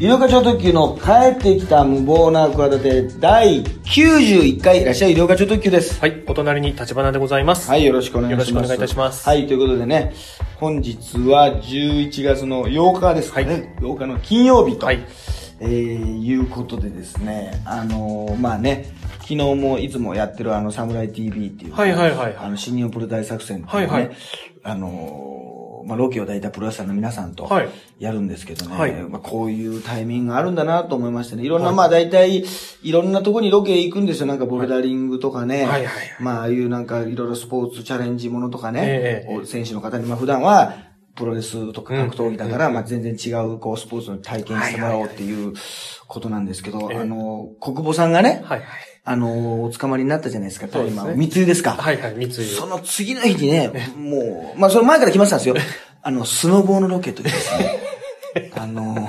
医療課長特急の帰ってきた無謀な企て第91回いらっしゃい医療課長特急です。はい、お隣に立花でございます。はい、よろしくお願いします。よろしくお願いいたしますはい、ということでね、本日は11月の8日ですかね。8日の金曜日と。はいえー、いうことでですね、あのーまあね、昨日もいつもやってるあの、サムライ TV っていう、はいはいはいはいあの、新日本プロ大作戦っていうね、はいはいあのーまあ、ロケを抱いたプロレスラーの皆さんとはい。やるんですけどね、はい。まあ、こういうタイミングがあるんだなと思いましてね、いろんな、まあ大体、いろんなとこにロケ行くんですよ。なんかボルダリングとかね、はいはい。はいまあああいうなんかいろいろスポーツチャレンジものとかね、ええお選手の方に、まあ普段は、プロレスとか格闘技だから、まあ全然違う、こう、スポーツの体験してもらおうっていうことなんですけど、ええあの、国母さんがね、はいはい。あの、お捕まりになったじゃないですか、そうですね今、密輸ですか。はいはい、三井。その次の日にね、もう、まあその前から決まってたんですよ。あの、スノボーのロケというですね、あの、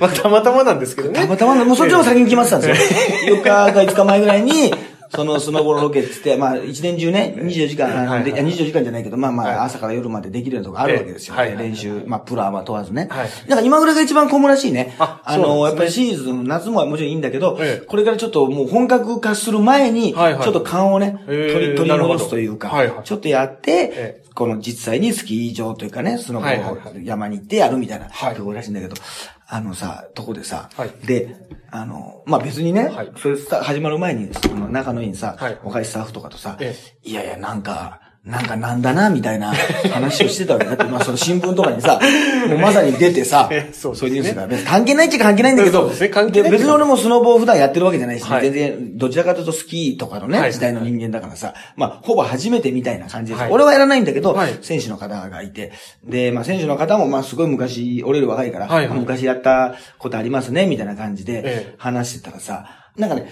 まあ、たまたまなんですけどね。たまたま、もうそっちの方が先に決まってたんですよ。4日か5日前ぐらいに、そのスノボのロケって言って、まあ一年中ね、24時間、はいはいでいや24時間じゃないけど、まあまはい。あ朝から夜までできるようなとこあるわけですよ。ええ。はいはい練習、まあプロはまあ問わずね。はい。なんか今ぐらいが一番混むらしいね。ああの、やっぱりシーズン、夏ももちろんいいんだけどええ、これからちょっともう本格化する前に、ちはいはい。ょっと勘をね、ええ。取り、取り戻すというかはいはい、ちょっとやってえ、この実際にスキー場というかね、スノボはいはい。は山に行ってやるみたいなはい。ところらしいんだけど、あのさ、とこでさはい、で、あの、まあ、別にねはい、それさ始まる前に、その仲のいいさはい、若いスタッフとかとさえ、いやいや、なんか、なんかなんだな、みたいな話をしてたわけだって、まあその新聞とかにさ、もうまさに出てさえ、そうね。そういうニュースが、別に関係ないっちゃ関係ないんだけど、ね。関係ないけど。別に俺もスノボを普段やってるわけじゃないし、はい。全然、どちらかというとスキーとかのね、はい。時代の人間だからさ、まあ、ほぼ初めてみたいな感じです。はい。俺はやらないんだけど、はい。選手の方がいて、で、まあ選手の方も、まあすごい昔、俺より若いから、はいはい。昔やったことありますね、みたいな感じでええ。話してたらさ、なんかね、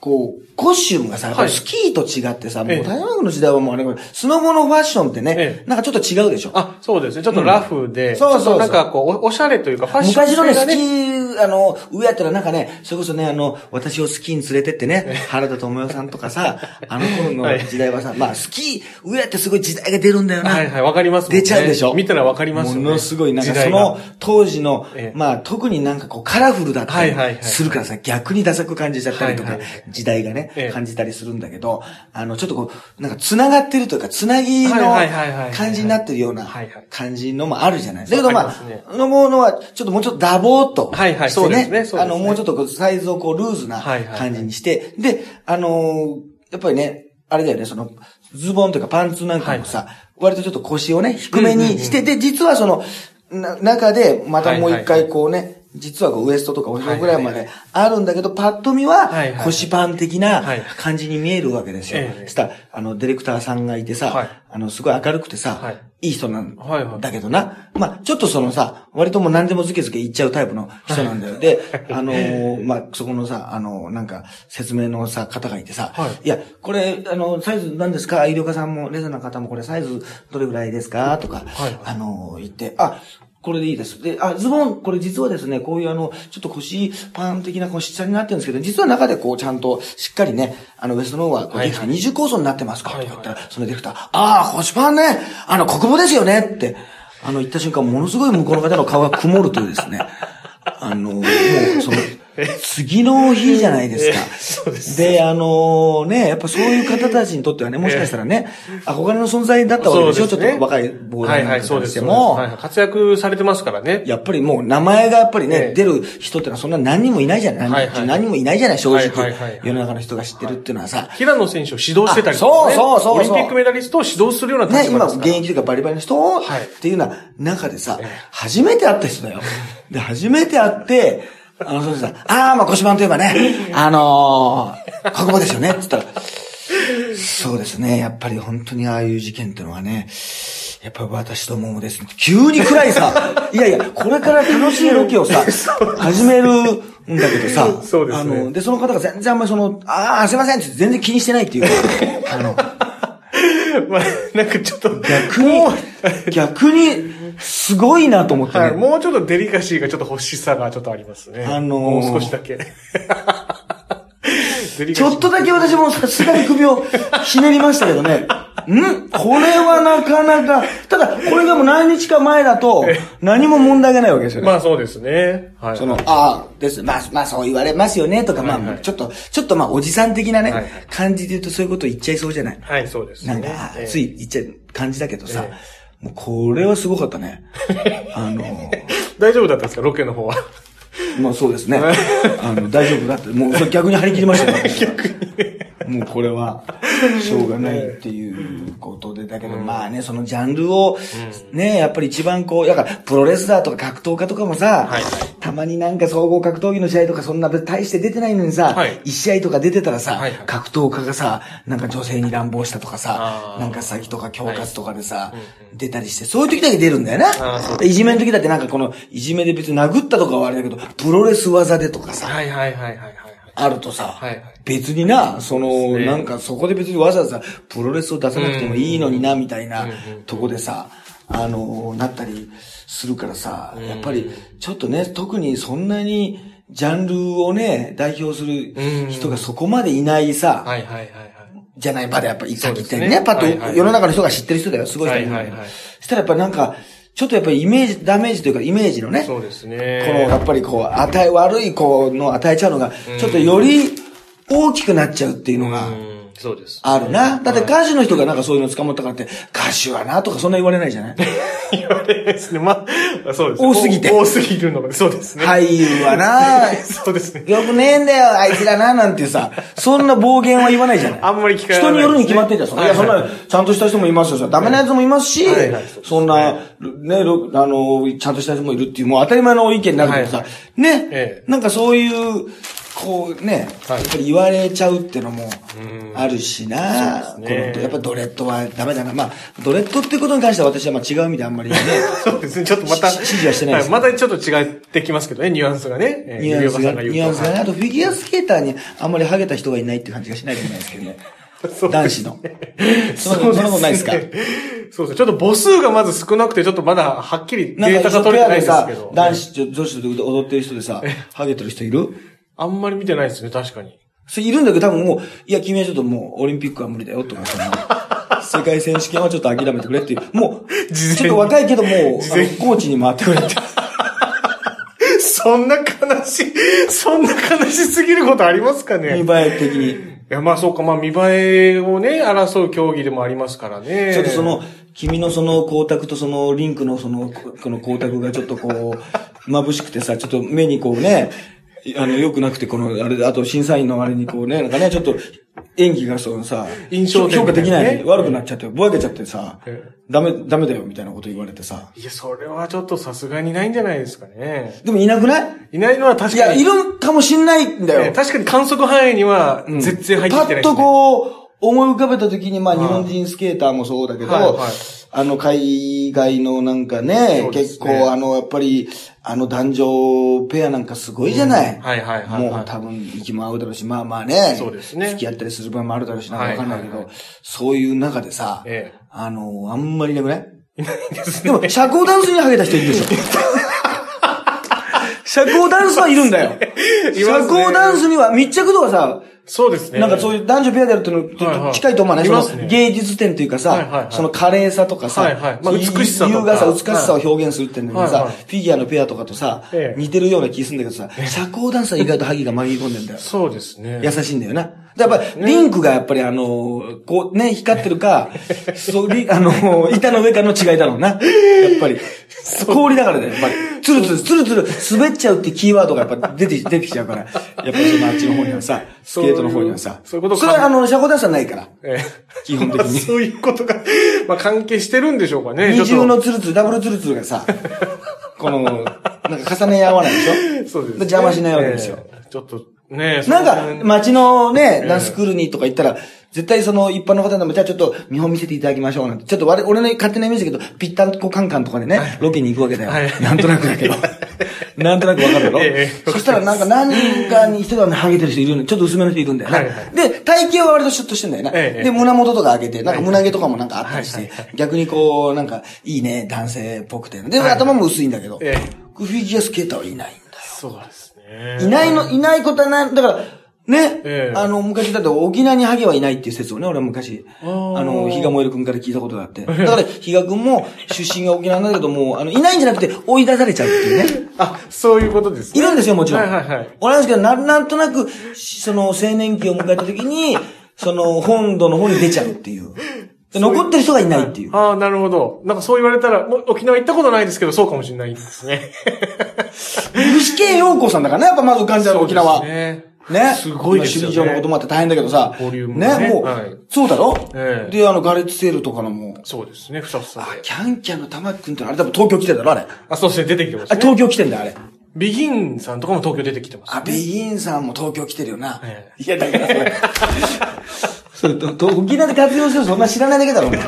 こう、コスチュームがさ、やっぱりスキーと違ってさ、もうええ台湾の時代はもうあれ、スノボのファッションってね、ええなんかちょっと違うでしょ。あ、そうですね。ちょっとラフで、そうそうそうちょっとなんかこう、おおしゃれというか、ファッション昔のね、スキ。ー、あの、上やったらなんかね、それこそね、あの、私をスキーに連れてってね、原田智代さんとかさ、あの頃の時代はさ、まあ、スキー、上やってすごい時代が出るんだよな。はいはい、わかりますもんね。出ちゃうでしょ？見たらわかりますよね。ものすごい、なんかその当時のええ、まあ特になんかこうカラフルだったりするからさ、逆にダサく感じちゃったりとか時代がねええ、感じたりするんだけど、あの、ちょっとこう、なんか繋がってるというか、繋ぎの感じになってるような感じのもあるじゃない。だけどまあ、のものはちょっともうちょっとダボーっとはいはいしてそうですね。そうですね。あの、もうちょっとサイズをこうルーズなはいはいはい。感じにして、で、あのー、やっぱりね、あれだよね、その、ズボンというかパンツなんかもさ、割とちょっと腰をね、低めにして、で、実はその、な、中で、またもう一回こうね、実はこうウエストとかお尻ぐらいまであるんだけど、パッと見は腰パン的なはい感じに見えるわけですよ。え。え。したらあの、ディレクターさんがいてさはい、あの、すごい明るくてさはい、いい人なんだけどな。まあちょっとそのさ、割ともう何でもズケズケ言っちゃうタイプの人なんだよ。で、あのー、まあそこのさ、あの、なんか、説明のさ、方がいてさ、はい。いや、これ、あの、サイズ何ですか？医療家さんも、レザーの方もこれサイズどれぐらいですか？とか、はい。あの、言って、あ、これでいいです。で、あ、ズボン、これ実はですね、こういうあの、ちょっと腰パン的なこう下になってるんですけど、実は中でこうちゃんとしっかりね、あの、ウエストの方はこうはい二重構造になってますかとはいか言ったら、そのディレクター、ああ、腰パンね、あの、国母ですよねって、あの、言った瞬間、ものすごい向こうの方の顔が曇るというですね、あの、もう、その、次の日じゃないですか。です。で、あのね、やっぱそういう方たちにとってはね、もしかしたらね、憧れの存在だったわけでしょ、ちょっと若いボーダーなんかはいはい、そうです。しても、活躍されてますからね。やっぱりもう名前がやっぱりね、ええ出る人ってのはそんな何人もいないじゃない、はいはい何人もいないじゃない、正直、はいはいはい世の中の人が知ってるっていうのはさ。平野選手を指導してたりとか、ね。あそうそうそうそうオリンピックメダリストを指導するようなね、今、立場ですから。現役というかバリバリの人を、はいっていうような中でさええ、初めて会った人だよ。で、初めて会って、あの、そうさ、ああ、まあ腰パンといえばね、あのー、国語ですよね、って言ったら、そうですね、やっぱり本当にああいう事件っていうのはね、やっぱり私どももですね、急に暗いさ、いやいや、これから楽しいロケをさ、始めるんだけどさ、そうですね。あの、で、その方が全然あんまりその、ああ、すいませんって全然気にしてないっていう。か、あの、まあ、なんかちょっと、逆に、逆に、すごいなと思ってね。はい、もうちょっとデリカシーがちょっと欲しさがちょっとありますね。あのーもう少しだけ。ちょっとだけ私もさすがに首をひねりましたけどね。ん？これはなかなか、ただ、これがもう何日か前だと、何も問題がないわけですよね。まあそうですね。はい。その、ああ、です。まあ、まあそう言われますよね、とか、まあ、ちょっと、ちょっとまあ、おじさん的なね、はいはい感じで言うとそういうこと言っちゃいそうじゃない。はい、そうですね。なんか、ええつい言っちゃう感じだけどさ、えもうこれはすごかったね。あの、大丈夫だったんですか、ロケの方は。まあそうですね。あの、大丈夫だって、もうそれ逆に張り切りましたよ、私はもうこれは、しょうがないっていうことで、だけどまあね、そのジャンルを、ね、やっぱり一番こう、だから、プロレスラーとか格闘家とかもさ、はい。たまになんか総合格闘技の試合とかそんな大して出てないのにさ、はい。一試合とか出てたらさ、はいはい。格闘家がさ、なんか女性に乱暴したとかさなんか詐欺とか恐喝とかでさ、出たりして、そういう時だけ出るんだよな。いじめの時だってなんかこの、いじめで別に殴ったとかはあれだけど、プロレス技でとかさ、はいはいはいはいはい。あるとさ、はいはい。別にな、その、ね。なんかそこで別にわざわざプロレスを出さなくてもいいのにな、みたいなうんとこでさ、あの、なったりするからさ、やっぱりちょっとね、特にそんなにジャンルをね、代表する人がそこまでいないさ、はいはいはいはい。じゃない場でやっぱりそうですね。限ってね、パッと世の中の人が知ってる人だよ、すごい人だよはいはいはいそしたらやっぱなんか、ちょっとやっぱりイメージ、ダメージというかイメージのね、そうですね。この、やっぱりこう、与え、悪いこうの与えちゃうのが、ちょっとより大きくなっちゃうっていうのがうん、そうです。あるな。だって歌手の人がなんかそういうの捕まったからって、歌手はなとかそんな言われないじゃない？言われないですね。まあ、そうです。多すぎて多すぎるのが、そうですね。俳優はな そうですね。よくねえんだよ、あいつらな、なんてさ、そんな暴言は言わないじゃない？あんまり聞かない人によるに決まってんじゃん。いや、そんはいはな、ちゃんとした人もいますよ。さダメなやつもいますしはいはいそんな、ね、ろあの、ちゃんとした人もいるっていう、もう当たり前の意見になるけどさはい、ね？え、なんかそういう、こうね、やはいっぱり言われちゃうってのもうんあるしな、そうですねこのやっぱドレッドはダメだな。まあ、ドレッドってことに関しては私はまあ違う意味であんまりね、そうですね。ちょっとまた。し指示はしてないですまたちょっと違ってきますけどね、ニュアンスがね。えーニュアンスが、ニュアンスがね。はいあとフィギュアスケーターにあんまりハゲた人がいないっていう感じがしないでもないですけどね。男子の。そんなことないですか？そうですね。ちょっと母数がまず少なくて、ちょっとまだはっきりデータが取れてないんですさけど。、男子、女女子と踊ってる人でさ、ハゲてる人いる？あんまり見てないですね、確かに。それいるんだけど多分もう、いや、君はちょっともうオリンピックは無理だよとか、そ の世界選手権はちょっと諦めてくれっていう。もう、ちょっと若いけどもう、コーチに回ってくれって。そんな悲しい、そんな悲しすぎることありますかね？見栄え的に。いや、まあそうか、まあ見栄えをね、争う競技でもありますからね。ちょっとその、君のその光沢とそのリンクのその、ここの光沢がちょっとこう、眩しくてさ、ちょっと目にこうね、あの、良くなくて、この、あれで、あと審査員のあれにこうね、なんかね、ちょっと、演技がそのさ、印象的評価できない、ね悪くなっちゃって、ぼやけちゃってさえ、ダメ、ダメだよ、みたいなこと言われてさ。いや、それはちょっとさすがにないんじゃないですかね。でもいなくない？いないのは確いや、かに。いるかもしんないんだよ。え確かに観測範囲には全然入ってきてないパッと。こう、思い浮かべた時に、まあ、はい。日本人スケーターもそうだけど、はいはい。あの、海外のなんかね、ね。結構、あの、やっぱり、あの男女ペアなんかすごいじゃない、うん。はいはいはいはい。もう多分、息も合うだろうし、まあまあね、そうですね。付き合ったりする場合もあるだろうし、なんかわかんないけど、はいはい。そういう中でさ、えあの、あんまりいなくないえ。いないですでも、社交ダンスにハゲた人いるでしょ。社交ダンスはいるんだよ。ね。社交ダンスには密着度がさ、そうですね。なんかそういう男女ペアでやるっていうのと近いと思わない、はいはいいますね芸術点というかさ、はいはいはいその華麗さとかさ、はいはいまあ美しさとか優雅さ、美しさを表現するっていうのにさ、はいはいフィギュアのペアとかとさ、ええ似てるような気するんだけどさ、社交ダンスは意外とハギが紛れ込んでんだよ。そうですね。優しいんだよな。やっぱり、リンクがやっぱりあの、こうね、光ってるか、そう、リあの、板の上かの違いだろうな。やっぱり。氷だからだよ、やっぱり。ツルツル、ツルツル、滑っちゃうってキーワードがやっぱ出て、出てきちゃうから。やっぱりそのあっちの方にはさ、スケートの方にはさ。そういうことそれはあの、社交ダンスはないから。ええ基本的に そういうことが、まあ関係してるんでしょうかね。二重のツルツル、ダブルツルツルがさ、この、なんか重ね合わないでしょ？そうです、ね。邪魔しないわけですよ。ええちょっと、ねなんか、そ街のね、ダンススクールにとか行ったら、絶対その一般の方でも、じゃあちょっと見本見せていただきましょうなんて。ちょっと俺俺の勝手なイメージだけど、ぴったんこカンカンとかでね、ロケに行くわけだよはい。なんとなくだけど。なんとなくわかるだろ？ええそしたらなんか何人かに一人はね、ハゲてる人いるの。ちょっと薄めの人いるんだよね。はいはいで、体型は割とシュッとしてんだよね。ええで、胸元とか上げて、なんか胸毛とかもなんかあったりしはいて、逆にこう、なんか、いいね、男性っぽくて。で、はい頭も薄いんだけど、ええフィギュアスケーターはいないんだよ。そうですね。いないの、いないことはない、だから、ね、ええあの、昔だって沖縄にハゲはいないっていう説をね、俺は昔、あの、比嘉燃える君から聞いたことがあって。だから、比嘉君も出身が沖縄なんだけども、あの、いないんじゃなくて追い出されちゃうっていうね。あ、そういうことですね。いるんですよ、もちろん。はいはいはい。俺なんですけど、ななんとなく、しその、青年期を迎えた時に、その、本土の方に出ちゃうっていう。で残ってる人がいないっていう。ああ、なるほど。なんかそう言われたら、もう沖縄行ったことないですけど、そうかもしれないですね。具志堅陽子さんだからね、やっぱまず感じたの沖縄。そうですね。ね。すごいですよね今首里城のこともあって大変だけどさ。ボリュームもねもう、はいそうだろ、ええで、あの、ガレッツセールとかのもう、そうですね、ふさふさあ、で。キャンキャンの玉木くんってのあれ多分東京来てんだろあれ。あ、そうですね、出てきてますあ、ね。東京来てんだよ、あれ。ビギンさんとかも東京出てきてます。あ、ベインさんも東京来てるよな。えいや、だからそれ。それと、沖縄で活用してるそんな知らないだけだろ、お前。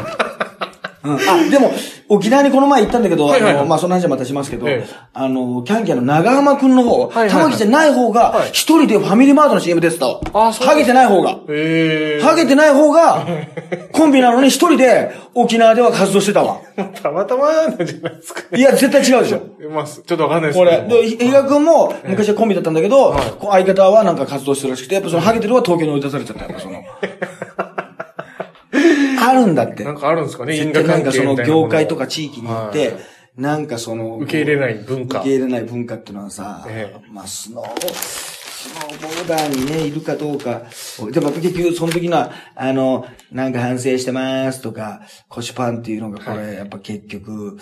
うん、あ、でも、沖縄にこの前行ったんだけど、はいはいはいあの、まあ、その話はまたしますけど、ええあの、キャンキャンの長浜くんの方、はいはい玉木じゃない方がはい、一人でファミリーマートの CM 出てたわ。あそうハゲてない方が。ええハゲてない方が、コンビなのに一人で沖縄では活動してたわ。たまたまなんじゃないですかね。いや、絶対違うでしょ。まあ、ちょっとわかんないですこれ。けど。で、ひ比嘉君も昔はコンビだったんだけど、はい相方はなんか活動してるらしくて、やっぱそのハゲてるは東京に追い出されちゃったよ、その。あるんだって。な。んかあるんですかね、因絶果関係対なんかその業界とか地域に行って、はい。なんかその、受け入れない文化。受け入れない文化っていうのはさ、えまあスノー、スノーボーダーにね、いるかどうか。でも結局その時のは、あの、なんか反省してますとか、腰パンっていうのがこれ、やっぱ結局、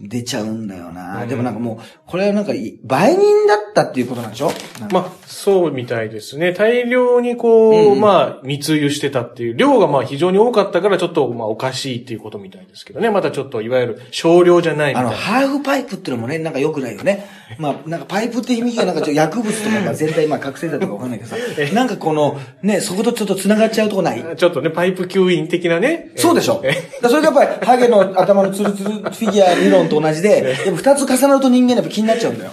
出ちゃうんだよな。うん。でもなんかもう、これはなんかい、売人だったっていうことなんでしょ？まあ、そうみたいですね。大量にこう、うんうんまあ、密輸してたっていう、量がまあ非常に多かったからちょっとまあおかしいっていうことみたいですけどね。またちょっといわゆる少量じゃないみたあの。ハーフパイプっていうのもね、なんか良くないよね。まあ、なんかパイプって響きがなんかちょっと薬物とかが全体、まあ覚醒剤とかわかんないけどさ、なんかこの、ね、そことちょっと繋がっちゃうとこないちょっとね、パイプ吸引的なね。そうでしょえだからそれがやっぱり、ハゲの頭のツルツルフィギュア理論と同じで、でも二つ重なると人間やっぱ気になっちゃうんだよ。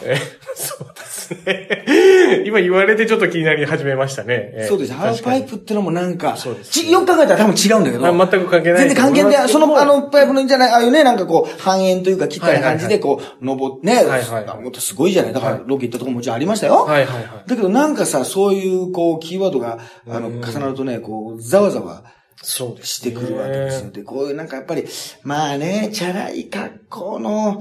え そうですね。今言われてちょっと気になり始めましたね。えそうです。ハーフパイプってのもなんか、そうですちよく考えたら多分違うんだけど。あ全く関係ない全然関係ない。その、あの、の、パイプのじゃない、ああいうね、なんかこう、半円というか、切ったような感じで、はいこう、登って、ね、はいはいはいもっとすごいじゃない。だから、はいロケ行ったとこももちろんありましたよ。はいはいはい。だけどなんかさ、そういう、こう、キーワードが、あの、うん重なるとね、こう、ざわざわそうですしてくるわけですよ。で、こういうなんかやっぱり、まあね、チャラい格好の、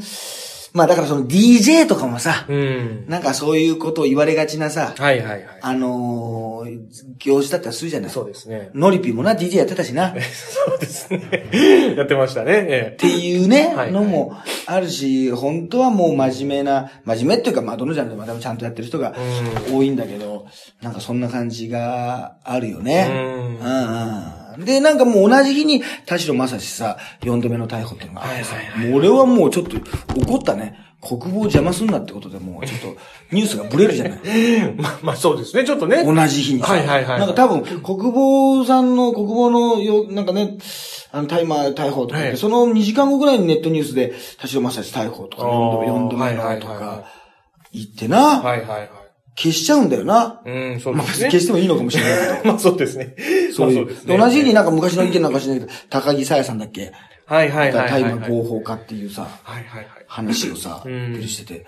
まあだからその DJ とかもさ、うん。なんかそういうことを言われがちなさ、はいはいはい。あのー、行事だったりするじゃない。そうですね。ノリピーもな、DJ やってたしな。っ そうですね。やってましたね。えていうねはい、のもあるし、本当はもう真面目な、真面目っていうか、まあどのジャンルでもちゃんとやってる人が多いんだけど、なんかそんな感じがあるよね。うんうんうん。で、なんかもう同じ日に田代正史さ、4度目の逮捕っていうのがあってさはいはい、もう俺はもうちょっと怒ったね。国防を邪魔すんなってことでもうちょっとニュースがブレるじゃない。え まあ、まあそうですね。ちょっとね。同じ日にさ。はいはいはいなんか多分、国防さんの、国防のよ、なんかね、あの、大麻逮捕とかはいその2時間後ぐらいにネットニュースで、田代正史逮捕とか、あー4度目、4度目とか、言ってな、はいはいはい。消しちゃうんだよな。うん、そうですね。消してもいいのかもしれないけど。まあそうですね。そういう。まあですねで同じ日になんか昔の意見なんかしないけど、高木さやさんだっけ？はいはいはいはい。大麻合法化っていうさ、はいはいはい。話をさ、うんしてて。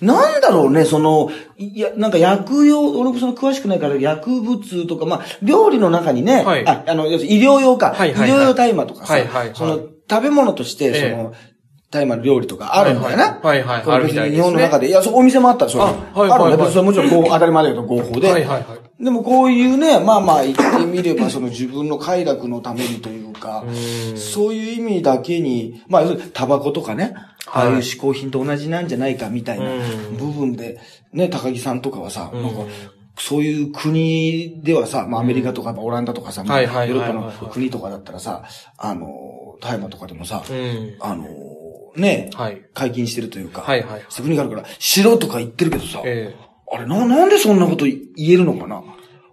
なんだろうね、その、いや、なんか薬用、俺もその詳しくないから薬物とか、まあ、料理の中にね、はいあ、あの、要するに医療用か、はいはいはい医療用大麻とかさ、はいはいはいその、食べ物として、ええ大麻の料理とかあるんだよな。はいはい。はいこれあるみたいですね。別に日本の中で、いや、そうお店もあったらそういうの。あはいはいはい。あるんだよ。それもちろん合法当たり前だけど合法で。はいはいはい。でもこういうね、まあまあ言ってみれば、その自分の快楽のためにというか、うん。そういう意味だけに、まあタバコとかね、はい。ああいう嗜好品と同じなんじゃないかみたいなうん。部分で、ね、高木さんとかはさ、うん。なんか、そういう国ではさ、まあアメリカとかオランダとかさ、まあヨはいはいはい。ーロッパのはいはい国とかだったらさ、あの、大麻とかでもさ、うん。あの、ね、はい。解禁してるというか、はいはいそうい。う国があるから、しろとか言ってるけどさ、えあれ、な、なんでそんなこと言えるのかな？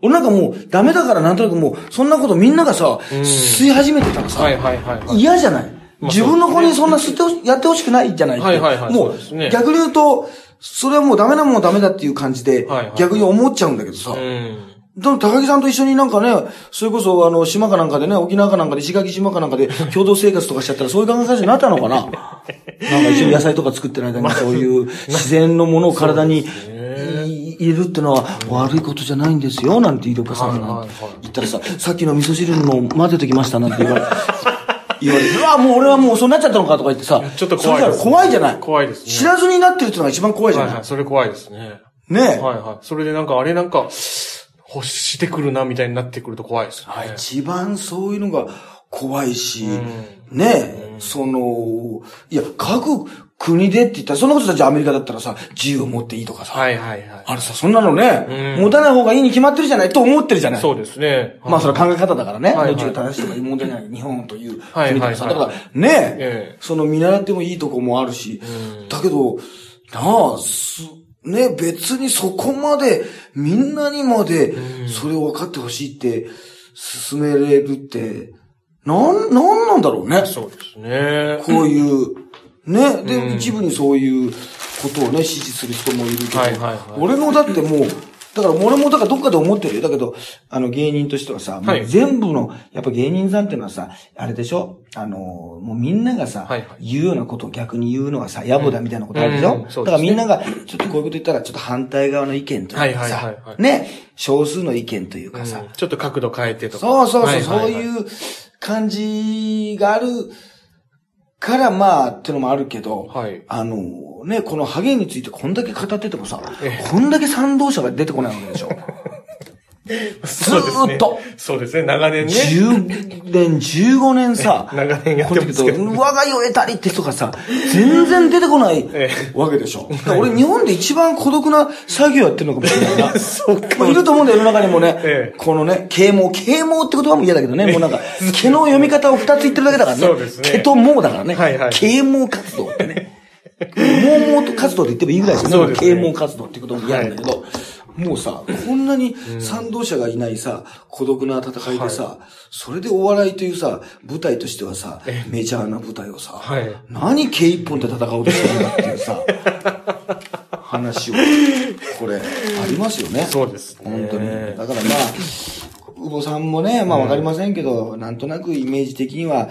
俺なんかもう、ダメだからなんとなくもう、そんなことみんながさ、吸い始めてたらさ、えはいはいはいはい。嫌じゃない、まあ自分の子にそんな吸ってほし、やってほしくないじゃないはいはいはいもそうですね。逆に言うと、それはもうダメなもんはダメだっていう感じではいはい、逆に思っちゃうんだけどさ、うん。でも高木さんと一緒になんかね、それこそあの、島かなんかでね、沖縄かなんかで石垣島かなんかで 共同生活とかしちゃったらそういう考え方になったのかな？なんか一緒に野菜とか作ってる間にそういう自然のものを体に入入れるってのは悪いことじゃないんですよ、なんてイルカさんがはいはいはい言ったらさ、さっきの味噌汁の混ぜてきましたなんて言われ 言われて、うわ、もう俺はもうそうなっちゃったのかとか言ってさ、ちょっと怖いね怖いじゃない？怖いですね知らずになってるっていうのが一番怖いじゃない？はいはい、それ怖いですね。ねえ。はいはい。それでなんか、あれなんか、欲してくるな、みたいになってくると怖いですね。一番そういうのが怖いし、んねえ、その、いや、各国でって言ったら、そんなことさ、じゃあアメリカだったらさ、銃を持っていいとかさ、はいはいはい。あれさ、そんなのね、うん持たない方がいいに決まってるじゃないと思ってるじゃない。そうですね。まあ、それは考え方だからね。はいはいどっちが正しいとか問題ない。日本というはい国でさ。はいはいだから、ねえええ、その見習ってもいいとこもあるしうん、だけど、なあ、すね、別にそこまで、みんなにまで、それを分かってほしいって、進めれるって、なん、なんなんだろうね。そうですね。こういう、ね、で、うん一部にそういうことをね、支持する人もいるけど、俺のだってもう、だから俺もだからどっかで思ってるよ。だけど、あの芸人としてはさ、もうはい全部の、やっぱ芸人さんっていうのはさ、あれでしょ？あの、もうみんながさ、はいはい。言うようなことを逆に言うのはさ、野暮だみたいなことあるでしょ、うんそうですね。だからみんなが、ちょっとこういうこと言ったら、ちょっと反対側の意見というかさ、はいはいはいはい。ね、少数の意見といううんかさ、ちょっと角度変えてとか。そうそうそう、はいはいはい。そういう感じがあるから、まあ、ってのもあるけど、はい。あの、ね、このハゲについてこんだけ語っててもさ、えこんだけ賛同者が出てこないわけでしょ。ずーっと。そうですね、長年ね。10年、15年さ、長年やってますけど。我が世得たりって人がさ、全然出てこないえわけでしょ。俺日本で一番孤独な作業やってるのかもしれないな。そうかまあいると思うんだよ、世の中にもね。ええこのね、啓蒙。啓蒙って言葉も嫌だけどね、もうなんか、毛の読み方を二つ言ってるだけだからね。そうですね毛と毛だからね。はいはい啓蒙活動ってね。毛毛活動って言ってもいいぐらいですね。そうですね啓蒙活動っていうことも嫌なんだけど、もうさ、こんなに賛同者がいないさ、孤独な戦いでさ、それでお笑いというさ、舞台としてはさ、メジャーな舞台をさ、はい。何毛一本で戦おうとしてるんだっていうさ、話を、これ、ありますよね。そうですね。本当に。だからまあ、久保さんもね、まあわかりませんけど、なんとなくイメージ的には、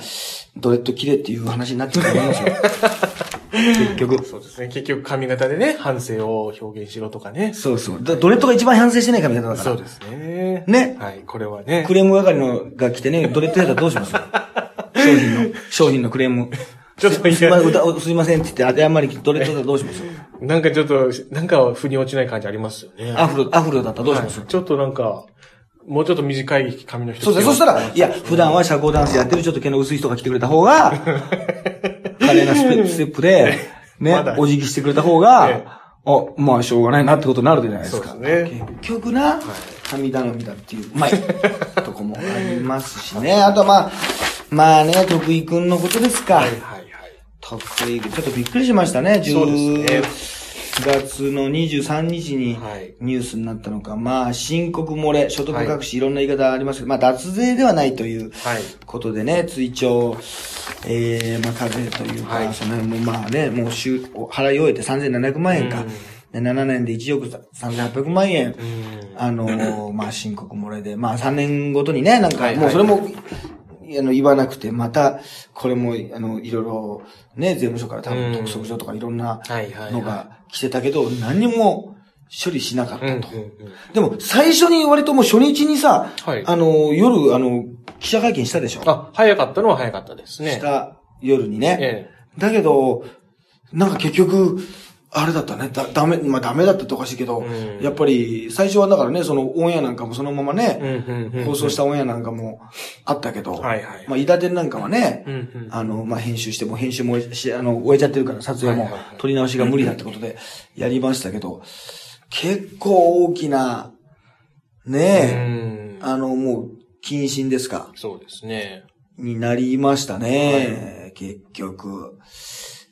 ドレッド切れっていう話になってると思いますよ。結局。そうですね。結局髪型でね、反省を表現しろとかね。そうそう。だドレッドが一番反省してない髪型だから。そうですね。ねはい、これはね。クレーム係のが来てね、ドレッドやったらどうします？商品の、商品のクレーム。ちょっといすいません、や、すいませんって言って、謝りにドレッドだったらどうします？なんかちょっと、なんか腑に落ちない感じありますよね。アフロ、アフロだったらどうします、はいちょっとなんか、もうちょっと短い髪の人そうですね。そしたら、いや、普段は社交ダンスやってるちょっと毛の薄い人が来てくれた方が、華麗なステップで、ねお辞儀してくれた方ええが、あ、まあ、しょうがないなってことになるじゃないですか。そうですね結局な、神頼みだっていう、う まい、とこもありますしね。あとまあ、まあね、徳井くんのことですか。はいはいはい。徳井くん、ちょっとびっくりしましたね。そうですね10月の23日にはい。ニュースになったのか。まあ、申告漏れ、所得隠し、い。ろんな言い方ありますけど、まあ、脱税ではないというはい。ことでね、追徴、えー、まあ、課税というか、はい。その辺もまあね、もう週、払い終えて3700万円か。で7年で1億3800万円。うん。あのー まあ、申告漏れで、まあ、3年ごとにね、なんか、はいはい。もうそれも、あの、言わなくて、また、これも、あの、いろいろ、ね、税務署から多分うん督促状とかいろんなはいはいはい。のが来てたけど、何も処理しなかったと。うんうんうん。でも、最初に割ともう初日にさ、はいあの、夜、あの、記者会見したでしょ？あ、早かったのは早かったですね。した夜にね。えだけど、なんか結局、あれだったね。だ、ダメ、まあダメだったっておかしいけど、うんやっぱり、最初はだからね、そのオンエアなんかもそのままね、え。うんうんうん。放送したオンエアなんかもあったけど、はいはいまあ、イダテンなんかはね、うんうんあの、まあ、編集しても、編集もし、あの、終えちゃってるから、撮影もはいはいはい撮り直しが無理だってことで、やりましたけど、結構大きな、うねえ、ん。あの、もう、謹慎ですか、そうですね。になりましたね、結局。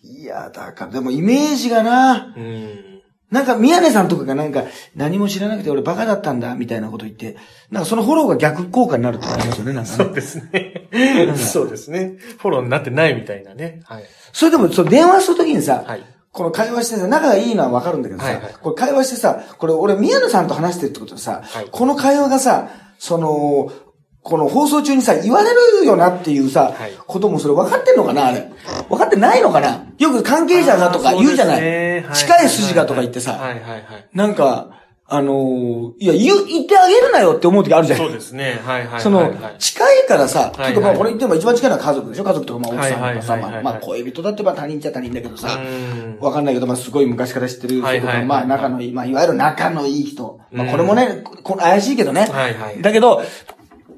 いや、だから、でもイメージがな、うん。なんか宮根さんとかがなんか何も知らなくて俺バカだったんだみたいなこと言って、なんかそのフォローが逆効果になるってありますよね、なんかね。そうですね。そうですね。フォローになってないみたいなね。はい。それでも、その電話するときにさ、はいこの会話してさ、仲がいいのはわかるんだけどさ、はいはいこれ会話してさ、これ俺宮野さんと話してるってことはさ、はいこの会話がさ、その、この放送中にさ、言われるよなっていうさ、はいこともそれ分かってんのかなあれ。分かってないのかなよく関係者がとか言うじゃない。ねはい近い筋がとか言ってさ、はいはいはい。なんか、あの、いや、言う、言ってあげるなよって思う時あるじゃん。そうですね。はいはいはいはい。その、近いからさ、はいはい結構まあこれ言っても一番近いのは家族でしょ？家族とかまあ奥さんとかさ、まあまあ恋人だってまあ他人っちゃ他人だけどさうん、わかんないけど、まあすごい昔から知ってる人とか、はいはいはいまあ仲のいい、まあいわゆる仲のいい人。まあうんこれもね、こ怪しいけどね。はいはいだけど、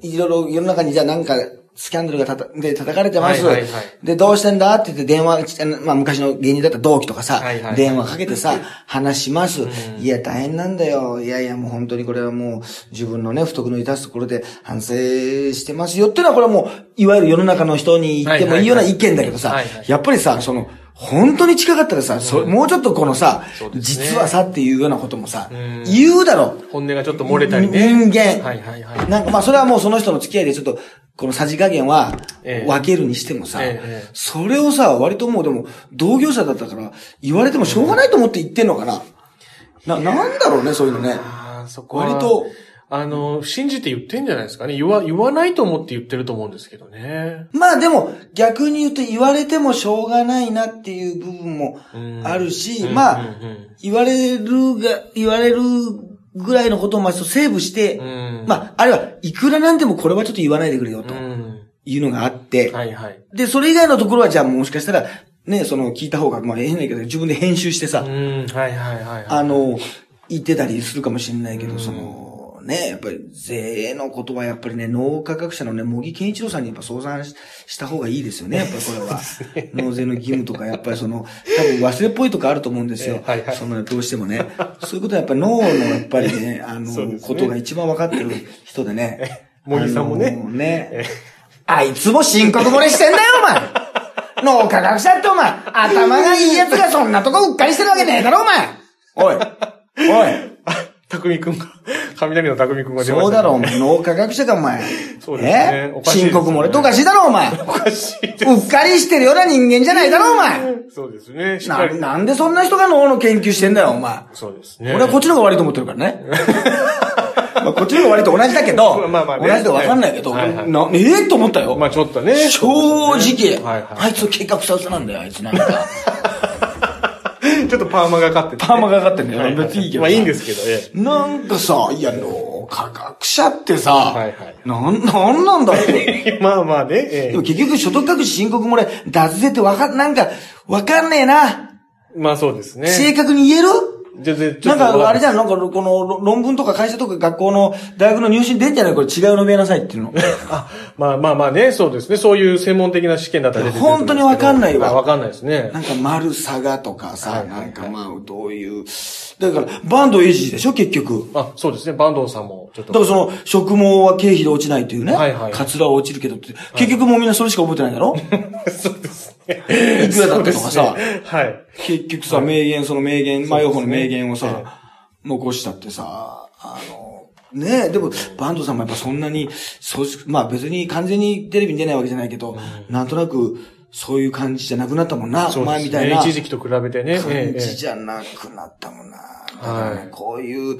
いろいろ世の中にじゃあなんか、スキャンダルがたたで叩かれてます。はいはいはいで、どうしてんだって言って電話、まあ昔の芸人だったら同期とかさ、はいはいはい電話かけてさ、話します、んいや、大変なんだよ。いやいや、もう本当にこれはもう自分のね、不徳の致すところで反省してますよっていうのはこれはもう、いわゆる世の中の人に言ってもいいような意見だけどさはいはいはい、やっぱりさ、その、本当に近かったらさ、そもうちょっとこのさ、ね実はさっていうようなこともさうん、言うだろう。本音がちょっと漏れたりね。人間。はいはいはい。なんかまあそれはもうその人の付き合いでちょっと、このさじ加減はええ分けるにしてもさ、ええそれをさ、割ともうでも同業者だったから言われてもしょうがないと思って言ってんのかな。な、なんだろうね、そういうのね。そこは。割と、あの、信じて言ってんじゃないですかね。言わ、言わないと思って言ってると思うんですけどね。まあでも逆に言うと言われてもしょうがないなっていう部分もあるし、うんまあ言われるが、言われるぐらいのことをまあセーブして、うんまああるいはいくらなんでもこれはちょっと言わないでくれよとうん。いうのがあって、はいはい。で、それ以外のところはじゃあもしかしたら、ね、その聞いた方が、まあ変だけど、自分で編集してさ、うん、はいはいはいはい。あの、言ってたりするかもしれないけど、その、ね、やっぱり税のことはやっぱりね、脳科学者のね、茂木健一郎さんにやっぱ相談しした方がいいですよね、やっぱりこれは。納税の義務とか、やっぱりその、多分忘れっぽいとかあると思うんですよ。えはいはい。その、どうしてもね。そういうことはやっぱり脳のやっぱりね、あの、ね。ことが一番わかってる人でね。茂木さんもね。ね。あいつも申告漏れしてんだよ、お前。脳科学者ってお前、頭がいい奴がそんなとこうっかりしてるわけねえだろ、お前。おい。おいたくんが、雷のたくんが出ましたねそうだろ、お前。脳科学者か、お前。そうですねえ？申告漏れっておかしいだろ、お前。おかしいでうっかりしてるような人間じゃないだろ、お前。す。そうですね。な、り。なんでそんな人が脳の研究してんだよ、お前。そうですね。俺はこっちの方が悪いと思ってるからね。まあこっちの方が悪いと同じだけど、まあまあね同じで分かんないけど、はいはええと思ったよ。まあちょっとね。正直、あいつ計画二つなんだよ、あいつなんか。ちょっとパーマがかっててねパーマがかかってんだよ。はいはい別にいいけど。まあいいんですけど、ええ。なんかさ、いや、脳科学者ってさ、はいはいなん、なんなんだって。まあまあね、ええでも結局所得隠し申告漏れ、脱税ってわか、なんか、わかんねえな。まあそうですね。正確に言えるじゃじゃちょなんか、あれじゃん、なんか、このろ論文とか会社とか学校の大学の入試に出んじゃない？これ違うのべなさいっていうの。あ、まあまあまあね、そうですね。そういう専門的な試験だったら出てくると思うんですけど本当にわかんないわあわかんないですね。なんか、丸差がとかさ、はいはいはいなんかまあ、どういう。だから、バンドエイジでしょ、結局。あ、そうですね。坂東さんもちょっと。だからその、植毛は経費で落ちないというね。はいはいカツラは落ちるけどって。結局もうみんなそれしか覚えてないんだろ？そうですね。いくらだったとかさねはい。結局さ、名言、その名言、マヨホの名言をえさ、残したってさ、あの、ねえ、でも、バンドさんもやっぱそんなに、そうし、まあ別に完全にテレビに出ないわけじゃないけど、なんとなく、そういう感じじゃなくなったもんな、ね前みたいな。一時期と比べてね。感じじゃなくなったもんな。だからねはいこういう、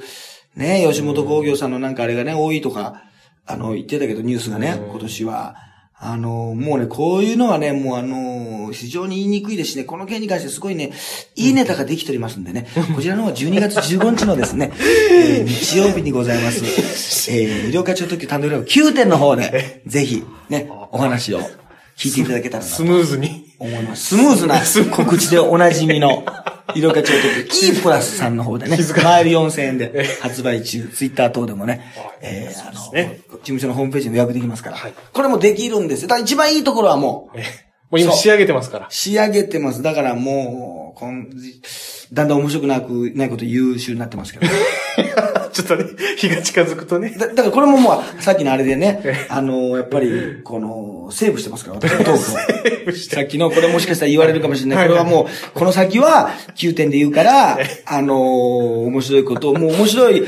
ね、吉本興業さんのなんかあれがね、多いとか、あの、言ってたけど、ニュースがね、今年は。あの、もうね、こういうのはね、もうあの、非常に言いにくいですしね、この件に関してすごいね、いいネタができておりますんでね、こちらの方は12月15日のですね、えー日曜日にございます、えー、医療課長特急単独ライブ9点の方で、ぜひ、ね、お話を聞いていただけたらなとスムーズに。思います。スムーズな告知でおなじみの、色々町と E プラスさんの方でね、マイル4000円で発売中、ツイッター等でもね、えー、あの、ね事務所のホームページで予約できますから、はい。これもできるんです。よ。だから一番いいところはもう、ええ。もう今仕上げてますから。仕上げてます。だからもう、こんだんだん面白くなく、ないこと優秀になってますけど。ちょっとね、日が近づくとね。だだからこれももう、さっきのあれでね、あの、やっぱり、この、セーブしてますから、私 のトークを。さっきの、これもしかしたら言われるかもしれない。これはもう、この先は9点で言うから、あの面白いことを、もう面白い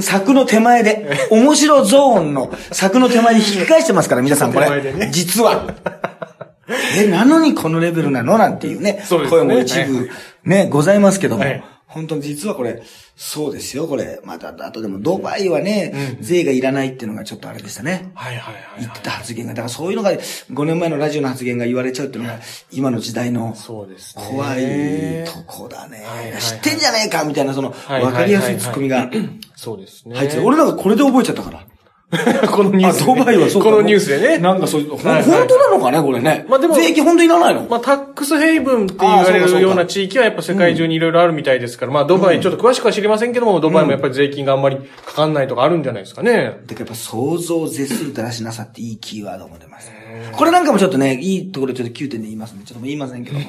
柵の手前で、面白ゾーンの柵の手前に引き返してますから、皆さんこれね。実は。え、なのにこのレベルなの？なんていうね、そうね声も一部、ね、ございますけどもはい、本当に実はこれ、そうですよ、これ。また、あとでも、ドバイはね、税がいらないっていうのがちょっとあれでしたね。はいはいはい言っはい。た発言が。だからそういうのが、5年前のラジオの発言が言われちゃうっていうのが、今の時代のそうですね。怖いとこだねはいはいは。い知ってんじゃねえかみたいな、その、はいはいはいわかりやすいツッコミがそうですね。入ってて、俺なんかこれで覚えちゃったから。このニュースでね、あドバイはそうかこのニュースでね。なんかそういう、ほんはいはい本当なのかね、これね。まあでも税金本当にいらないの？まあ、タックスヘイブンって言われるような地域はやっぱ世界中にいろいろあるみたいですから、まあ、ドバイ、ちょっと詳しくは知りませんけども、ドバイもやっぱり税金があんまりかかんないとかあるんじゃないですかね。だからやっぱ想像を絶するだらしなさっていいキーワードも出ます。これなんかもちょっとね、いいところちょっと9点で言いますんで、ちょっともう言いませんけども。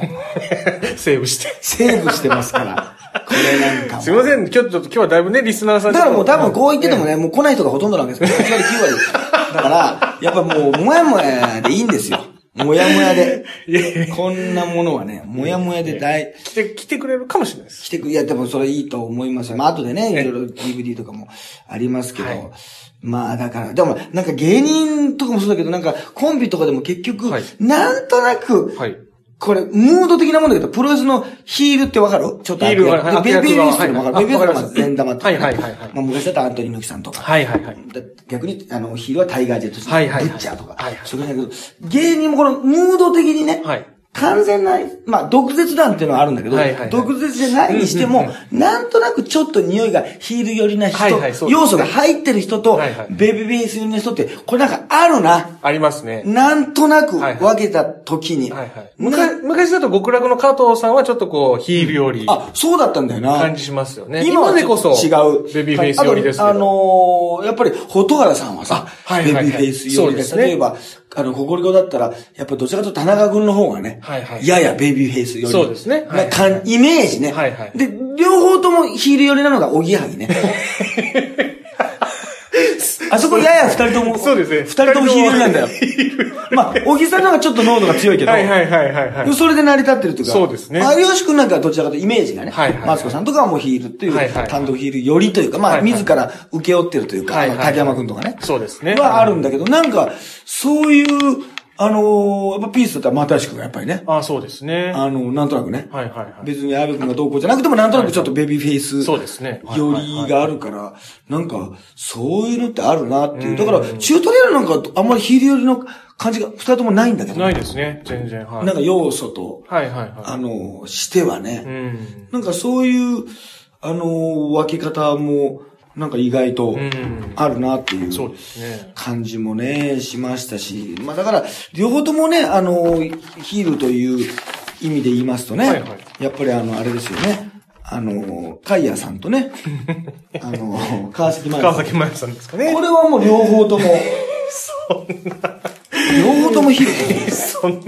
セーブして。セーブしてますから。これなんかも。すいません、今日ちょっと今日はだいぶね、リスナーさんだからもう多分こう言っててもね。ね、もう来ない人がほとんどなんですけど、8割9割。だから、やっぱもう、もやもやでいいんですよ。もやもやで。こんなものはね、もやもやで大、来て、来てくれるかもしれないです。来てく、いや、でもそれいいと思いますよ。まあ、後でね、いろいろ DVD とかもありますけど、はいまあ、だから、でも、なんか芸人とかもそうだけど、なんかコンビとかでも結局、はいなんとなく、はい。これ、ムード的なものだけど、プロレスのヒールってわかる？ちょっとヒールははいベベビーフェイスってのわかる。はいベビーフェイスは善玉ってはいはいはい昔だったらアントニー猪木さんとか。はいはいはい。だ逆に、あの、ヒールはタイガージェットシはいはいはいブッチャーとか。はいはいそういうことだけど、芸人もこのムード的にね、はい完全な、まあ、毒舌弾っていうのはあるんだけど、はいはいはい毒舌じゃないにしても、なんとなくちょっと匂いがヒール寄りな人、はいはい要素が入ってる人と、はいはいベビーベース寄りな人って、これなんかあるな。ありますね。なんとなく分けた時に。はいはい。な昔昔だと極楽の加藤さんはちょっとこう、ヒールよりあ、そうだったんだよな。感じしますよね。今はでこそ、違う。ベビーフェイス寄りですけど。あとあのーやっぱり、蛍原さんはさ、あはいはいはいベビーフェイス寄りで、ですね例えば、あの、ココリコだったら、やっぱどちらかと田中君の方がね、はいはいややベビーフェイス寄り。そうですねはいなかんイメージね。はいはいで、両方ともヒール寄りなのがおぎやはぎね。あそこやや二人とも、そうですね二人ともヒールなんだよ。まあ、小木さんの方がちょっと濃度が強いけど、はいはいはいはいはい。それで成り立ってるっていうか。そうですね有吉くんなんかはどちらかとイメージがね。はいはいはいマツコさんとかはもうヒールっていう、はいはいはい単独ヒールよりというか、まあ、はいはい自ら請け負ってるというか、はいはい竹山くんとかね。そうですねはあるんだけど、なんか、そういう、あのーやっぱピースだったら又吉くんがやっぱりね。あそうですね。あの、なんとなくね。はいはいはい。別に阿部くんがどうこうじゃなくても、なんとなくちょっとベビーフェイスそうですねはいよりがあるから、なんか、そういうのってあるなっていう。だから、チュートリアルなんかあんまりヒール寄りの感じが二人ともないんだけど。ないですね、全然。はい。なんか要素と、はいはいはい。あの、してはね。うん。なんかそういう、あの、分け方も、なんか意外とん。あるなっていう。感じもね、しましたし、まあだから、両方ともね、あの、ヒールという意味で言いますとね、はいはい。やっぱりあの、あれですよね、あの、カイヤさんとね、あの、川崎麻世さん。川崎麻世さんですかね。これはもう両方とも、両方ともヒール そんな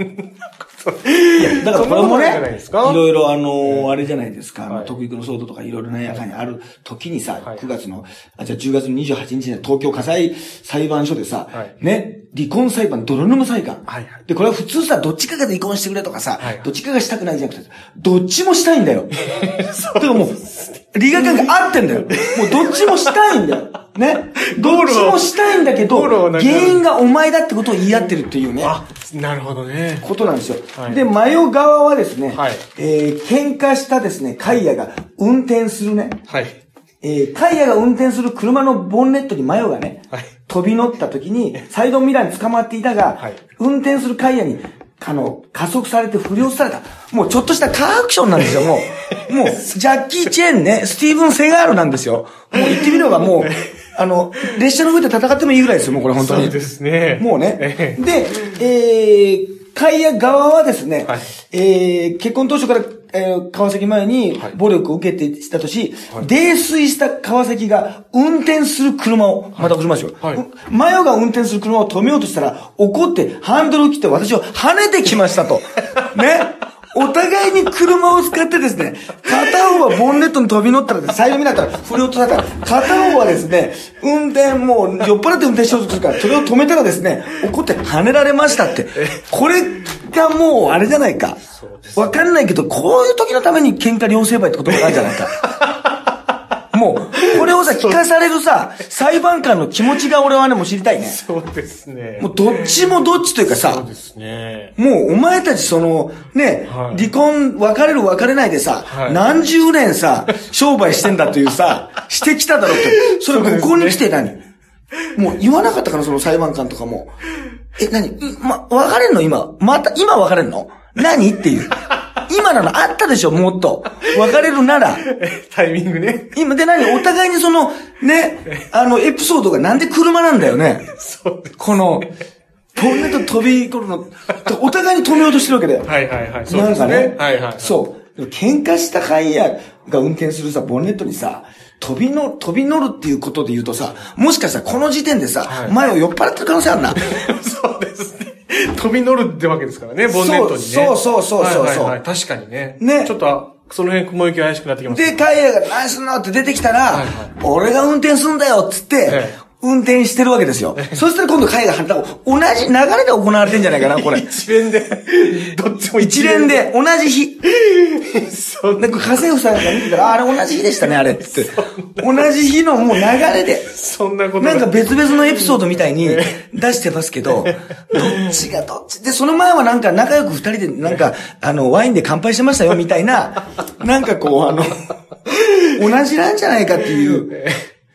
だからこれもね、いろいろあの、あれじゃないですか、あのはい徳育の騒動とかいろいろなやかにある時にさ、はい。9月の、あ、じゃあ10月の28日に東京火災裁判所でさ、はい。ね、離婚裁判、泥沼裁判。で、これは普通さ、どっちかが離婚してくれとかさ、はいどっちかがしたくないじゃなくて、どっちもしたいんだよ。だからもう、利害関係合ってんだよ。もうどっちもしたいんだよ。ね。どっちもしたいんだけど、原因がお前だってことを言い合ってるっていうね。あ、なるほどね。ことなんですよ。はいで、マヨ側はですね、はいえー喧嘩したですね、カイヤが運転するね、はい。えーカイヤが運転する車のボンネットにマヨがね、はい飛び乗った時に、サイドミラーに捕まっていたが、はい運転するカイヤに、あの、加速されて振り落とされた。もうちょっとしたカーアクションなんですよ、もう。もう、ジャッキー・チェーンね、スティーブン・セガールなんですよ。もう言ってみればもう、あの、列車の上で戦ってもいいぐらいですよ、もうこれ本当に。そうですね。もうねえ。えで、えー、会屋側はですね、はいえー、結婚当初から、えー、川崎前にはい暴力を受けてしたとし、泥酔した川崎が運転する車を、また押しますよ。はいうんマヨが運転する車を止めようとしたら、怒ってハンドルを切って私を跳ねてきましたと。ね。お互いに車を使ってですね、片方はボンネットに飛び乗ったら、サイドミラーから振り落とされたら、片方はですね、運転もう酔っ払って運転しようとするから、それを止めたらですね、怒って跳ねられましたって。これがもうあれじゃないか。わかんないけど、こういう時のために喧嘩両成敗って言葉があるじゃないか。もう、これをさ、聞かされるさ、裁判官の気持ちが俺はね、もう知りたいね。そうですね。もうどっちもどっちというかさそう、ですね。もうお前たちその、ね、はい離婚、別れる別れないでさ、はい何十年さ、商売してんだというさ、してきただろうって。それここに来て何？もう言わなかったかな、その裁判官とかも。え、何？いま、別れんの今？また、今別れんの？何？っていう。今なのあったでしょ、もっと。別れるなら。タイミングね。今で何？お互いにその、ね、あの、エピソードがなんで車なんだよね？そうです。この、ボンネット飛び来るの、お互いに止めようとしてるわけだよ。はいはいはい。そうですなんかねね。。はいはい。そう。喧嘩したカイヤが運転するさ、ボンネットにさ、飛びの、飛び乗るっていうことで言うとさ、もしかしたらこの時点でさ、はい前を酔っ払ってる可能性あるな。そうですね。飛び乗るってわけですからね、ボンネットにね。そうそうそうそうそうはいはいはい確かにね。ねちょっと、その辺雲行き怪しくなってきますで、ね。カイヤが何すんのって出てきたら、はいはい俺が運転すんだよっつって、ええ運転してるわけですよ。そしたら今度カイヤが反対、同じ流れで行われてんじゃないかな、これ。一連で、どっちも一連。で、同じ日。そんなんか家政婦さんが見てたら、ああれ同じ日でしたね、あれ。つって。同じ日のもう流れで。そんなことなんか別々のエピソードみたいに出してますけど、どっちがどっち？で、その前はなんか仲良く二人でなんか、あの、ワインで乾杯してましたよ、みたいな、なんかこう、あの、同じなんじゃないかっていう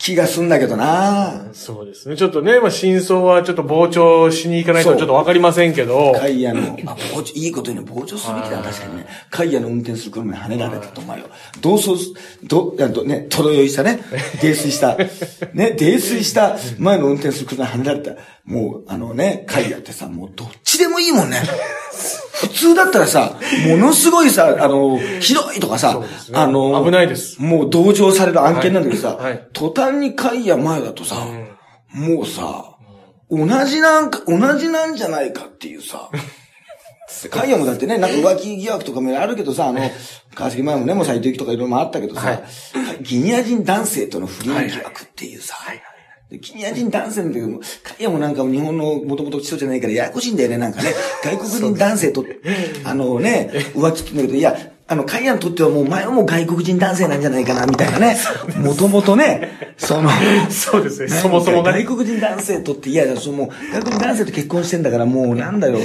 気がすんだけどなそうですね。ちょっとね、まあ、真相はちょっと傍聴しに行かないとちょっとわかりませんけど。カイヤの、あ、傍聴、いいこと言うね、傍聴するべきだな、確かにね。カイヤの運転する車に跳ねられたと思うよ。同窓す、ど、あどね、とどよいしたね、泥酔した、ね、泥酔した前の運転する車に跳ねられた。もう、あのね、カイヤってさ、もうどっちでもいいもんね。普通だったらさ、ものすごいさ、あの、ひどいとかさ、すね。あの、危ないです。もう同情される案件なんだけどさ、はい。はい。途端にカイヤ前だとさ、もうさ、同じなんか、同じなんじゃないかっていうさ、カイヤもだってね、なんか浮気疑惑とかもあるけどさ、あの、川崎前もね、もう斎藤由貴とかいろいろもあったけどさ、はい。ギニア人男性との不倫疑惑っていうさ、でギニア人男性の時も、カイヤもなんか日本のもともと基礎じゃないからややこしいんだよね、なんかね。外国人男性と、あのね、浮気ってんだけど、いや、あの、カイヤにとってはもう前はもう外国人男性なんじゃないかな、みたいなね。もともとね、その、そうですね。そもそも。外国人男性とって、いやその、外国人男性と結婚してんだからもうなんだよ。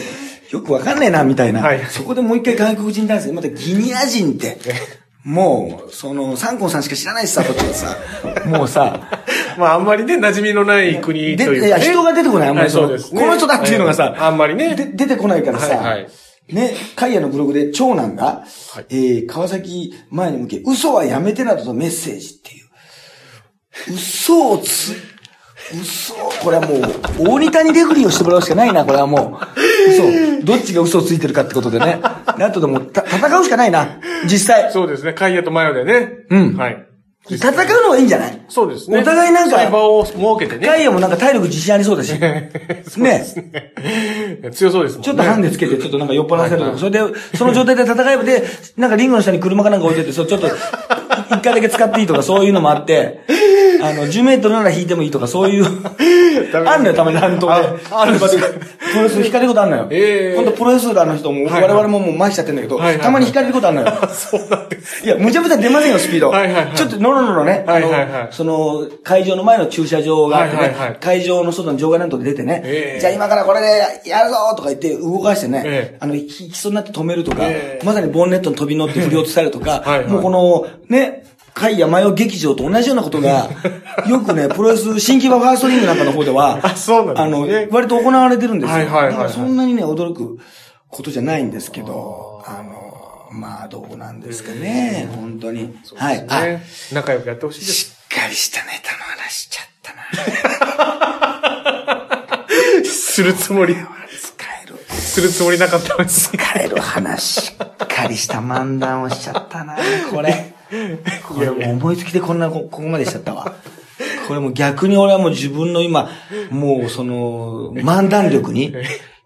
よくわかんねえな、みたいな。はいそこでもう一回外国人男性、またギニア人って、もう、その、サンコンさんしか知らないしさ、こっちはさ。もうさ、まあ、あんまりね、馴染みのない国というか、ね。でいや、人が出てこない、あんまりそうですねこの人だっていうのがさ、はいあんまりね。で出てこないからさ、はいはいね、カイヤのブログで長男が、はいえー、川崎前に向け、嘘はやめてなどのメッセージっていう。嘘をつ、嘘、これはもう、大仁田にレフリーをしてもらうしかないな、これはもう。嘘。どっちが嘘をついてるかってことでね。であとでも、た戦うしかないな、実際。そうですね。カイヤとマヨでね。うんはい。戦うのがいいんじゃない？そうですね。お互いなんか場を設けてね。カイヤもなんか体力自信ありそうだし。そうですね。強そうですもんね。ちょっとハンデつけて、ちょっとなんか酔っ払わせるとか、それで、その状態で戦えばで、なんかリングの下に車かなんか置いてて、そう、ちょっと、一回だけ使っていいとか、そういうのもあって、あの、10メートルなら引いてもいいとか、そういう、あんのよ、たまに半島で。ああるんで。すかプロレス引かれることあんのよ。ええ。今度プロレスラーの人も、我々ももう麻痺しちゃってんだけど、たまに引かれることあんのよ。そうなんです。いや、むちゃむちゃ出ませんよ、スピード。はいはいはい。ちょっとノロノロね、あの、その、会場の前の駐車場があってね、会場の外に場外乱闘で出てね、ええ。じゃあ今からこれでやるぞとか言って動かしてね、ええ。あの、引きそうになって止めるとか、ええ。まさにボンネットに飛び乗って振り落とされるとか、もうこの、ね、海やマヨ劇場と同じようなことが、よくね、プロレス、新規場ファーストリングなんかの方では、あそうなんですねあの、割と行われてるんですよ。はいはいはいはいそんなにね、驚くことじゃないんですけど、あの、まあ、どうなんですかね、本当に。はい。あ、ね。仲良くやってほしいです。しっかりしたネタの話しちゃったな。するつもり、使える。するつもりなかった。使える話、しっかりした漫談をしちゃったな、これ。これもう思いつきでこんな、こここまでしちゃったわ。これもう逆に俺はもう自分の今、もうその、漫談力に、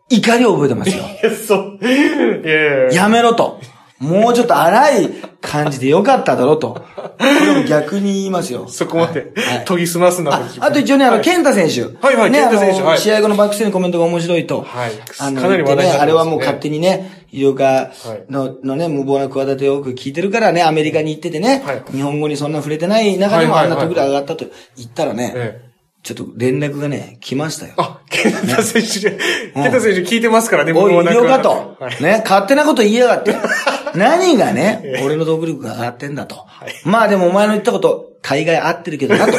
怒りを覚えてますよ。そう。いやいやいや。やめろと。もうちょっと荒い感じでよかっただろうと。これも逆に言いますよ。そこまではい、研ぎ澄ますなああと一応ね、あの、はい。健太選手。はいはいね、健太選手はい。あの試合後のバックステのコメントが面白いと。はい。あの、かなり話題ね。あれはもう勝手にね、医療科の、のね、無謀な企てをよく聞いてるからね、アメリカに行っててね、はい。日本語にそんな触れてない中でもあんな得点上がったと言ったらね、ええちょっと連絡がね、来ましたよ。あ、健太選手、健太選手聞いてますからね、おい、医もうなん療かとは。いね、勝手なこと言いやがって。何がね、俺の独力が上がってんだと。まあでもお前の言ったこと、大概合ってるけどなと。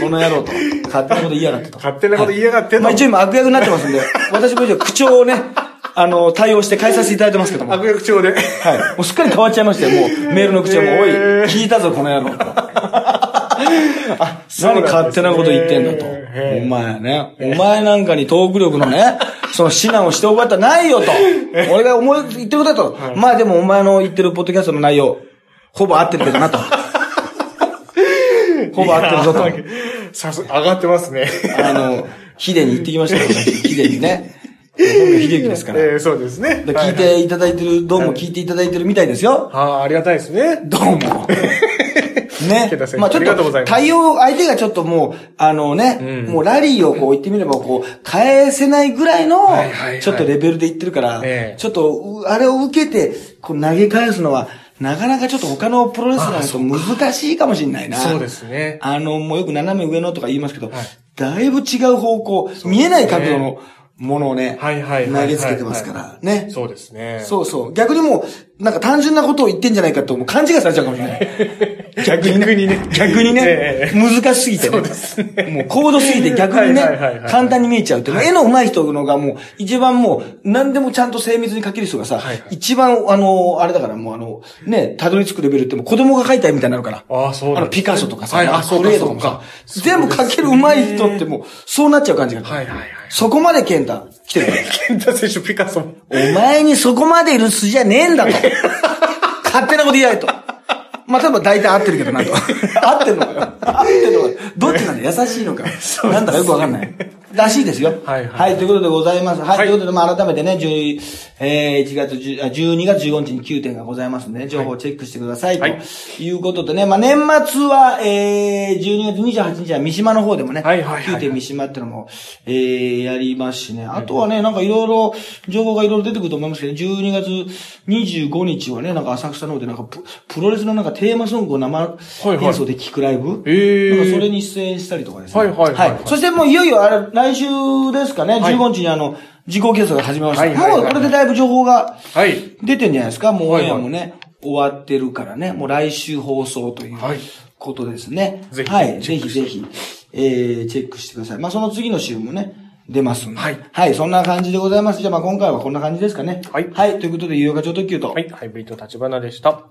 この野郎と。勝手なこと言いやがってと。勝手なこと言いやがってんのまあ一応今悪役になってますんで、私も一応口調をね、あの、対応して変えさせていただいてますけども。はい。悪役長で。もうすっかり変わっちゃいましたよ、もう。メールの口調も、おい、聞いたぞ、この野郎と。何勝手なこと言ってんだと。お前ね。お前なんかにトーク力のね、その指南をしておく方ないよと。俺が思い、言ってることだと。まあでもお前の言ってるポッドキャストの内容、ほぼ合ってるけどなと。ほぼ合ってるぞと。さす、上がってますね。あの、ヒデに言ってきましたよ、私ヒデにね。本名秀樹ですから。えーそうですね。で聞いていただいてる、どうも聞いていただいてるみたいですよ。ああ、ありがたいですね。どうも。ね。まあちょっと対応、相手がちょっともう、あのね、うんもうラリーをこう言ってみればこう、返せないぐらいのはいはいはい、ちょっとレベルで言ってるからええ、ちょっと、うあれを受けて、こう投げ返すのは、なかなかちょっと他のプロレスラーと難しいかもしれないな。そうですね。あの、もうよく斜め上のとか言いますけど、はいだいぶ違う方向、見えない角度のものをね、はいはいはいはい投げつけてますから、ね。そうですね。そうそう。逆にもう、なんか単純なことを言ってんじゃないかと、もう勘違いされちゃうかもしれない。逆にね。逆にね逆にねえ。え難しすぎてね。そうですねもう高度すぎて逆にね簡単に見えちゃうって。絵の上手い人のがもう、一番もう、何でもちゃんと精密に描ける人がさはいはい、一番、あの、あれだからもうあの、ね、たどり着くレベルってもう子供が描いた絵みたいになるから。ああ、そうあの、ピカソとかさ、はい、あ、そうか、か全部描ける上手い人ってもう、そうなっちゃう感じが。はいはいはい。そこまで健太、来てるから。健太選手、ピカソも。お前にそこまでいる筋じゃねえんだと。勝手なこと言いないと。まあ、多分大体合ってるけどなと。合ってるのかよ。合ってるのかよ。どっちなんだ優しいのか。なんだかよくわかんない。らしいですよ。はいはいということでございます。はい。はいということで、まあ、改めてね、10えー、1月10、あ12月15日に9点がございますので、ね、情報をチェックしてください。はいということでね、まあ、年末は、えー、12月28日は三島の方でもね、はいはいはい9点三島ってのも、えー、やりますしね。あとはね、なんかいろいろ、情報がいろいろ出てくると思いますけど、12月25日はね、なんか浅草の方でなんかプ、プロレスのなんかテーマソングを生はいはい演奏で聴くライブ、へーなんかそれに出演したりとかですね。はいはいはいはいそしてもういよいよあれ、来週ですかね、はい15日にあの、時効決済が始めました。もうこれでだいぶ情報がはい。出てんじゃないですか。もうオンエアもね、終わってるからね、もう来週放送というはいことですね。ぜひはい、ぜひぜひ、えー、チェックしてください。まあその次の週もね、出ますんで。はいはい、そんな感じでございます。じゃあまあ今回はこんな感じですかね。はいはい、ということで、有料課長特急と。はい、ハイブリッド立花でした。